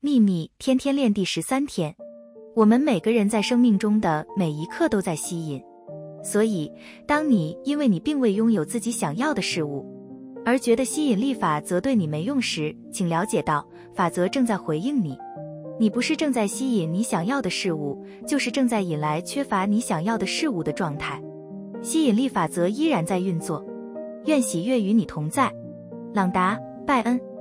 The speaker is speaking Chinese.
秘密天天练第十三天。我们每个人在生命中的每一刻都在吸引。所以当你因为你并未拥有自己想要的事物而觉得吸引力法则对你没用时请了解到法则正在回应你。你不是正在吸引你想要的事物就是正在引来缺乏你想要的事物的状态。吸引力法则依然在运作。愿喜悦与你同在。朗达拜恩。